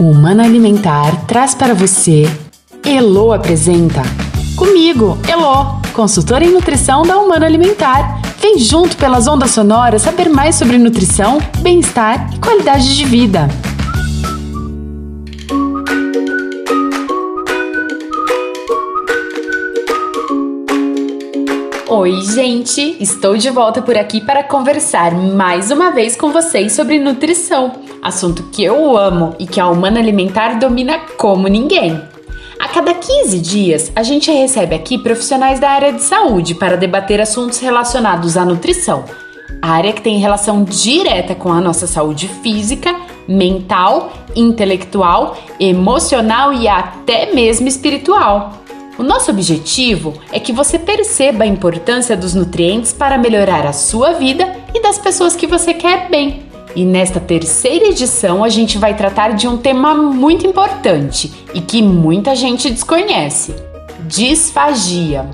O Humano Alimentar traz para você Elo apresenta Comigo, Elo, consultora em nutrição da Humano Alimentar. Vem junto pelas ondas sonoras saber mais sobre nutrição, bem-estar e qualidade de vida. Oi, gente! Estou de volta por aqui para conversar mais uma vez com vocês sobre nutrição, assunto que eu amo e que a Humana Alimentar domina como ninguém. A cada 15 dias, a gente recebe aqui profissionais da área de saúde para debater assuntos relacionados à nutrição, área que tem relação direta com a nossa saúde física, mental, intelectual, emocional e até mesmo espiritual. O nosso objetivo é que você perceba a importância dos nutrientes para melhorar a sua vida e das pessoas que você quer bem. E nesta terceira edição a gente vai tratar de um tema muito importante e que muita gente desconhece: disfagia.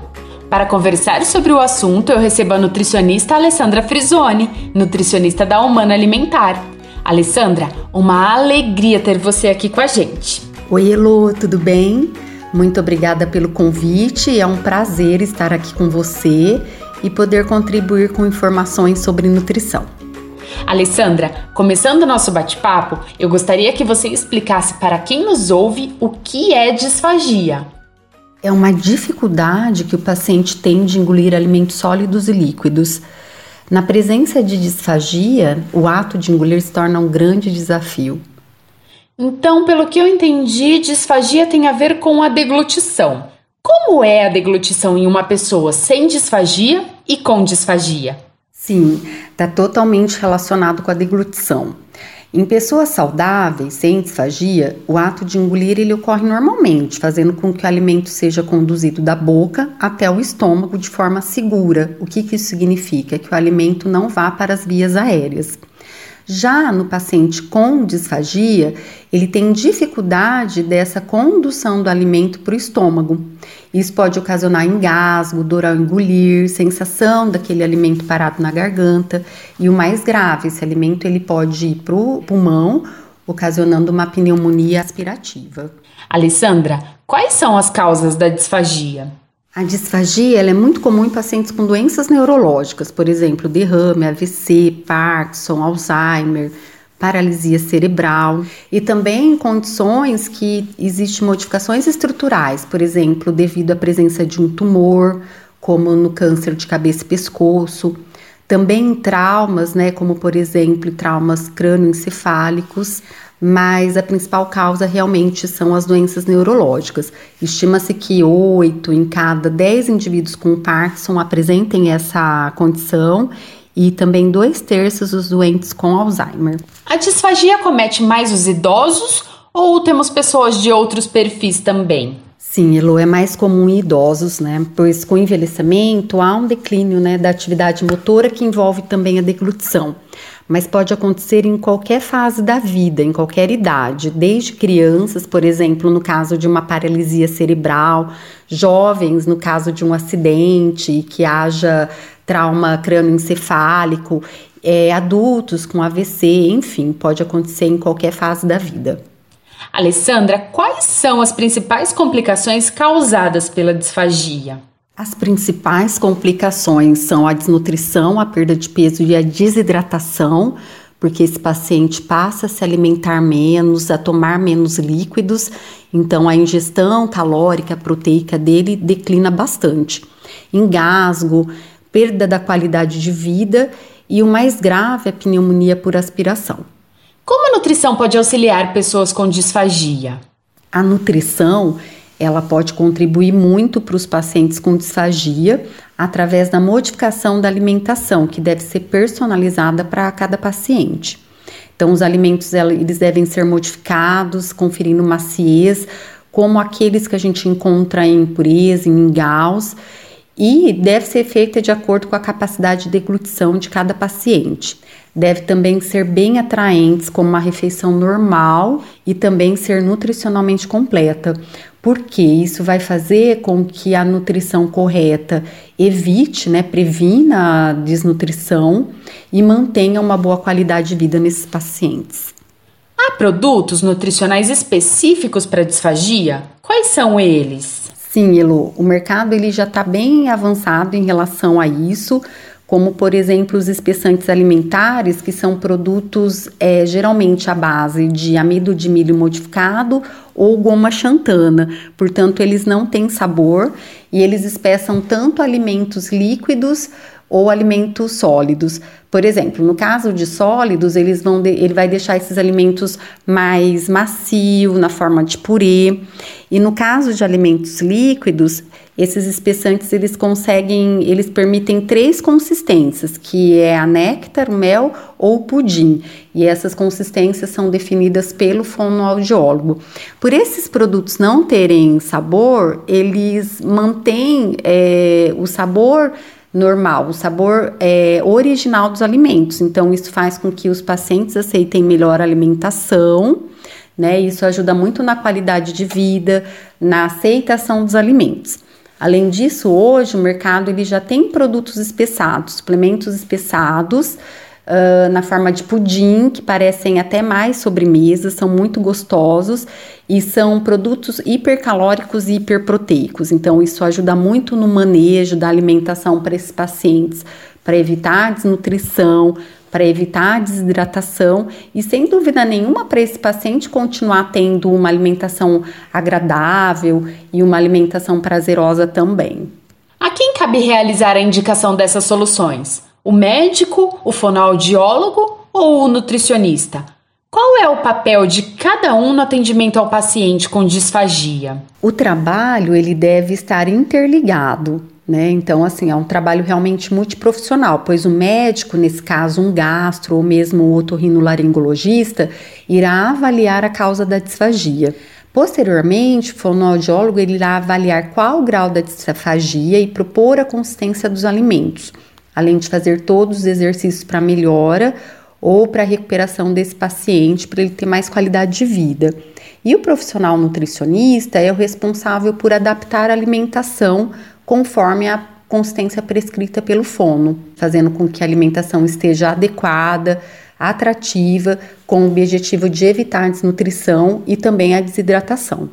Para conversar sobre o assunto, eu recebo a nutricionista Alessandra Frisoni, nutricionista da Humana Alimentar. Alessandra, uma alegria ter você aqui com a gente. Oi, Elo, tudo bem? Muito obrigada pelo convite. É um prazer estar aqui com você e poder contribuir com informações sobre nutrição. Alessandra, começando o nosso bate-papo, eu gostaria que você explicasse para quem nos ouve o que é disfagia. É uma dificuldade que o paciente tem de engolir alimentos sólidos e líquidos. Na presença de disfagia, o ato de engolir se torna um grande desafio. Então, pelo que eu entendi, disfagia tem a ver com a deglutição. Como é a deglutição em uma pessoa sem disfagia e com disfagia? Sim, está totalmente relacionado com a deglutição. Em pessoas saudáveis, sem disfagia, o ato de engolir ele ocorre normalmente, fazendo com que o alimento seja conduzido da boca até o estômago de forma segura. O que, que isso significa? Que o alimento não vá para as vias aéreas. Já no paciente com disfagia, ele tem dificuldade dessa condução do alimento para o estômago. Isso pode ocasionar engasgo, dor ao engolir, sensação daquele alimento parado na garganta e o mais grave, esse alimento ele pode ir para o pulmão, ocasionando uma pneumonia aspirativa. Alessandra, quais são as causas da disfagia? A disfagia é muito comum em pacientes com doenças neurológicas, por exemplo, derrame, AVC, Parkinson, Alzheimer, paralisia cerebral e também em condições que existem modificações estruturais, por exemplo, devido à presença de um tumor, como no câncer de cabeça e pescoço, também em traumas, né, como por exemplo, traumas crânioencefálicos, mas a principal causa realmente são as doenças neurológicas. Estima-se que 8 em cada 10 indivíduos com Parkinson apresentem essa condição e também dois terços dos doentes com Alzheimer. A disfagia comete mais os idosos ou temos pessoas de outros perfis também? Sim, Elo, é mais comum em idosos, né? Pois com o envelhecimento há um declínio né, da atividade motora que envolve também a deglutição mas pode acontecer em qualquer fase da vida, em qualquer idade, desde crianças, por exemplo, no caso de uma paralisia cerebral, jovens, no caso de um acidente, que haja trauma crânioencefálico, é, adultos com AVC, enfim, pode acontecer em qualquer fase da vida. Alessandra, quais são as principais complicações causadas pela disfagia? As principais complicações são a desnutrição, a perda de peso e a desidratação, porque esse paciente passa a se alimentar menos, a tomar menos líquidos, então a ingestão calórica, proteica dele declina bastante. Engasgo, perda da qualidade de vida e o mais grave é a pneumonia por aspiração. Como a nutrição pode auxiliar pessoas com disfagia? A nutrição ela pode contribuir muito para os pacientes com disfagia através da modificação da alimentação, que deve ser personalizada para cada paciente. Então, os alimentos eles devem ser modificados, conferindo maciez, como aqueles que a gente encontra em pureza, em mingaus, e deve ser feita de acordo com a capacidade de deglutição de cada paciente. Deve também ser bem atraentes, como uma refeição normal e também ser nutricionalmente completa, porque isso vai fazer com que a nutrição correta evite, né, previna a desnutrição e mantenha uma boa qualidade de vida nesses pacientes. Há produtos nutricionais específicos para disfagia? Quais são eles? Sim, Elo, o mercado ele já está bem avançado em relação a isso, como por exemplo os espessantes alimentares, que são produtos é, geralmente à base de amido de milho modificado ou goma xantana. Portanto, eles não têm sabor e eles espessam tanto alimentos líquidos ou alimentos sólidos. Por exemplo, no caso de sólidos, eles vão de, ele vai deixar esses alimentos mais macio na forma de purê. E no caso de alimentos líquidos, esses espessantes eles conseguem, eles permitem três consistências, que é a néctar, mel ou pudim. E essas consistências são definidas pelo fonoaudiólogo. Por esses produtos não terem sabor, eles mantêm é, o sabor normal, o sabor é, original dos alimentos. Então, isso faz com que os pacientes aceitem melhor a alimentação, né? Isso ajuda muito na qualidade de vida, na aceitação dos alimentos. Além disso, hoje o mercado ele já tem produtos espessados, suplementos espessados, uh, na forma de pudim, que parecem até mais sobremesas, são muito gostosos e são produtos hipercalóricos e hiperproteicos. Então, isso ajuda muito no manejo da alimentação para esses pacientes, para evitar desnutrição, para evitar desidratação e, sem dúvida nenhuma, para esse paciente continuar tendo uma alimentação agradável e uma alimentação prazerosa também. A quem cabe realizar a indicação dessas soluções? O médico, o fonoaudiólogo ou o nutricionista? Qual é o papel de cada um no atendimento ao paciente com disfagia? O trabalho ele deve estar interligado, né? Então, assim, é um trabalho realmente multiprofissional, pois o médico, nesse caso um gastro ou mesmo o otorrinolaringologista, irá avaliar a causa da disfagia. Posteriormente, o fonoaudiólogo irá avaliar qual o grau da disfagia e propor a consistência dos alimentos além de fazer todos os exercícios para melhora ou para recuperação desse paciente, para ele ter mais qualidade de vida. E o profissional nutricionista é o responsável por adaptar a alimentação conforme a consistência prescrita pelo fono, fazendo com que a alimentação esteja adequada, atrativa, com o objetivo de evitar a desnutrição e também a desidratação.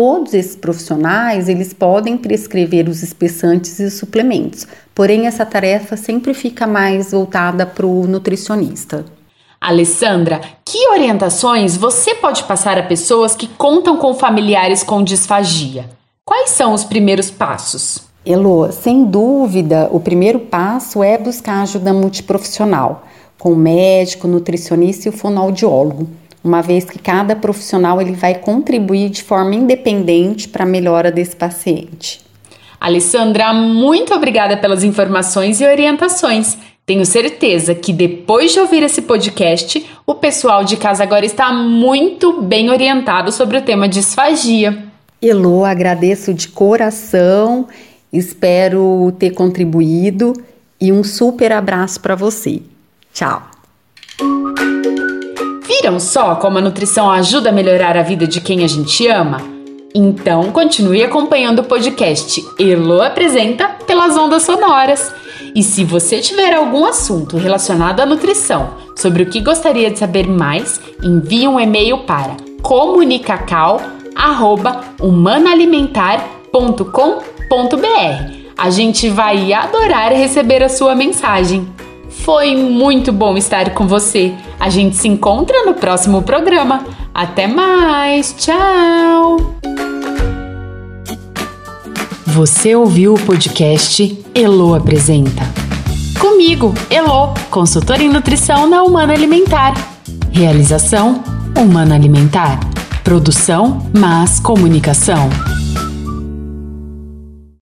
Todos esses profissionais, eles podem prescrever os espessantes e suplementos, porém essa tarefa sempre fica mais voltada para o nutricionista. Alessandra, que orientações você pode passar a pessoas que contam com familiares com disfagia? Quais são os primeiros passos? Elo, sem dúvida, o primeiro passo é buscar ajuda multiprofissional, com médico, nutricionista e o fonoaudiólogo uma vez que cada profissional ele vai contribuir de forma independente para a melhora desse paciente. Alessandra, muito obrigada pelas informações e orientações. Tenho certeza que depois de ouvir esse podcast, o pessoal de casa agora está muito bem orientado sobre o tema disfagia. Elô, agradeço de coração, espero ter contribuído e um super abraço para você. Tchau! Viram só como a nutrição ajuda a melhorar a vida de quem a gente ama? Então continue acompanhando o podcast Elo Apresenta pelas ondas sonoras. E se você tiver algum assunto relacionado à nutrição, sobre o que gostaria de saber mais, envie um e-mail para comunicacal@humanaalimentar.com.br. A gente vai adorar receber a sua mensagem. Foi muito bom estar com você. A gente se encontra no próximo programa. Até mais. Tchau. Você ouviu o podcast Elo Apresenta. Comigo, Elo, consultora em nutrição na Humana Alimentar. Realização: Humana Alimentar. Produção: Mas Comunicação.